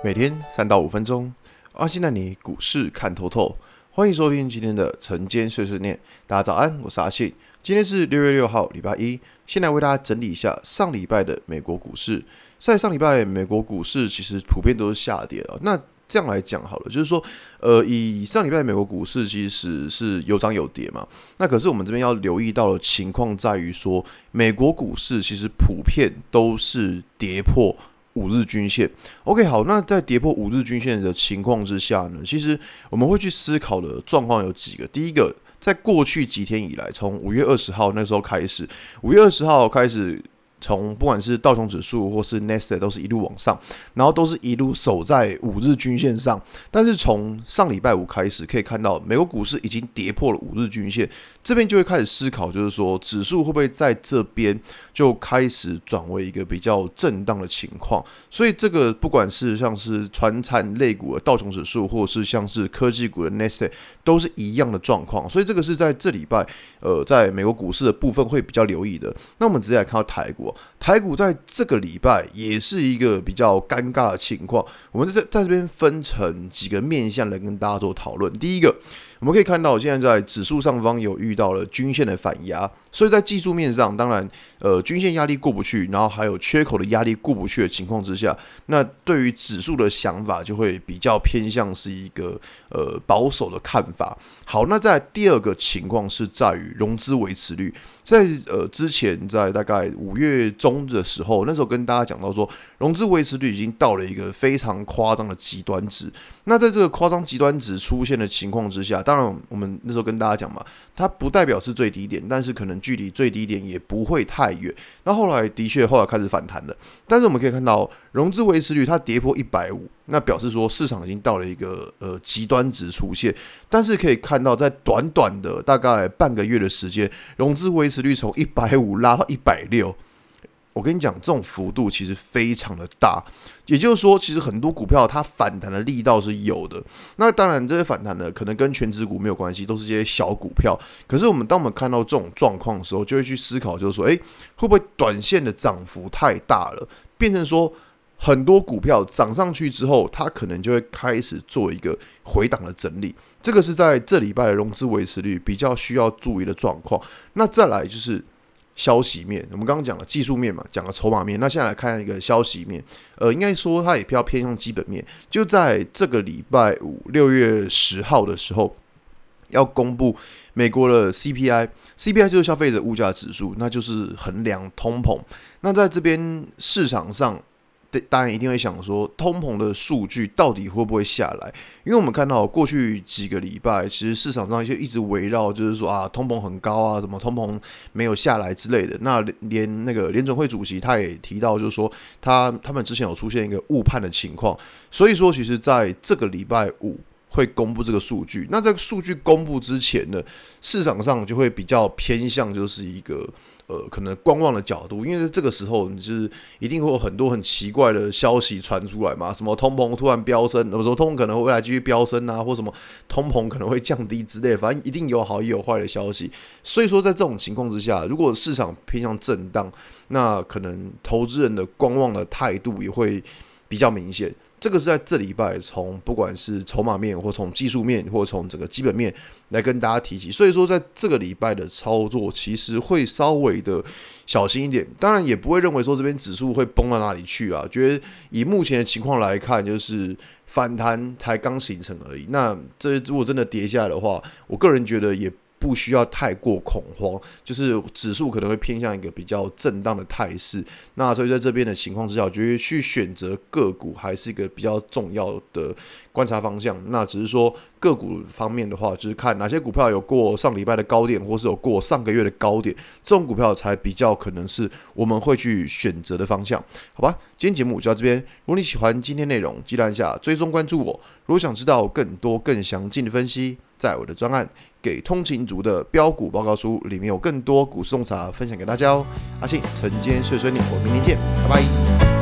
每天三到五分钟，阿信带你股市看透透。欢迎收听今天的晨间碎碎念。大家早安，我是阿信。今天是六月六号，礼拜一。先来为大家整理一下上礼拜的美国股市。在上礼拜，美国股市其实普遍都是下跌了。那这样来讲好了，就是说，呃，以上礼拜美国股市其实是有涨有跌嘛。那可是我们这边要留意到的情况在于说，美国股市其实普遍都是跌破。五日均线，OK，好，那在跌破五日均线的情况之下呢，其实我们会去思考的状况有几个。第一个，在过去几天以来，从五月二十号那时候开始，五月二十号开始。从不管是道琼指数或是 Nasdaq 都是一路往上，然后都是一路守在五日均线上。但是从上礼拜五开始，可以看到美国股市已经跌破了五日均线，这边就会开始思考，就是说指数会不会在这边就开始转为一个比较震荡的情况。所以这个不管是像是传产类股的道琼指数，或者是像是科技股的 Nasdaq，都是一样的状况。所以这个是在这礼拜呃，在美国股市的部分会比较留意的。那我们直接来看到台股。台股在这个礼拜也是一个比较尴尬的情况，我们在在这边分成几个面向来跟大家做讨论。第一个，我们可以看到现在在指数上方有遇到了均线的反压。所以在技术面上，当然，呃，均线压力过不去，然后还有缺口的压力过不去的情况之下，那对于指数的想法就会比较偏向是一个呃保守的看法。好，那在第二个情况是在于融资维持率，在呃之前在大概五月中的时候，那时候跟大家讲到说，融资维持率已经到了一个非常夸张的极端值。那在这个夸张极端值出现的情况之下，当然我们那时候跟大家讲嘛，它不代表是最低点，但是可能。距离最低点也不会太远。那后来的确后来开始反弹了，但是我们可以看到融资维持率它跌破一百五，那表示说市场已经到了一个呃极端值出现。但是可以看到，在短短的大概半个月的时间，融资维持率从一百五拉到一百六。我跟你讲，这种幅度其实非常的大，也就是说，其实很多股票它反弹的力道是有的。那当然，这些反弹呢，可能跟权值股没有关系，都是这些小股票。可是我们当我们看到这种状况的时候，就会去思考，就是说，诶，会不会短线的涨幅太大了，变成说很多股票涨上去之后，它可能就会开始做一个回档的整理。这个是在这礼拜的融资维持率比较需要注意的状况。那再来就是。消息面，我们刚刚讲了技术面嘛，讲了筹码面，那现在来看一个消息面，呃，应该说它也比较偏向基本面。就在这个礼拜五，六月十号的时候，要公布美国的 CPI，CPI 就是消费者物价指数，那就是衡量通膨。那在这边市场上。大家一定会想说，通膨的数据到底会不会下来？因为我们看到过去几个礼拜，其实市场上就一直围绕，就是说啊，通膨很高啊，什么通膨没有下来之类的。那连那个联准会主席他也提到，就是说他他们之前有出现一个误判的情况。所以说，其实在这个礼拜五会公布这个数据。那这个数据公布之前呢，市场上就会比较偏向就是一个。呃，可能观望的角度，因为在这个时候，你就是一定会有很多很奇怪的消息传出来嘛，什么通膨突然飙升，什么通膨可能未来继续飙升啊，或什么通膨可能会降低之类，反正一定有好也有坏的消息。所以说，在这种情况之下，如果市场偏向震荡，那可能投资人的观望的态度也会比较明显。这个是在这礼拜从不管是筹码面，或从技术面，或从整个基本面来跟大家提起。所以说，在这个礼拜的操作，其实会稍微的小心一点。当然，也不会认为说这边指数会崩到哪里去啊。觉得以目前的情况来看，就是反弹才刚形成而已。那这如果真的跌下来的话，我个人觉得也。不需要太过恐慌，就是指数可能会偏向一个比较震荡的态势。那所以在这边的情况之下，我觉得去选择个股还是一个比较重要的观察方向。那只是说个股方面的话，就是看哪些股票有过上礼拜的高点，或是有过上个月的高点，这种股票才比较可能是我们会去选择的方向。好吧，今天节目就到这边。如果你喜欢今天内容，记得按下追踪关注我。如果想知道更多更详尽的分析，在我的专案。给通勤族的标股报告书里面有更多股市洞察分享给大家哦。阿信晨间碎碎念，我们明天见，拜拜。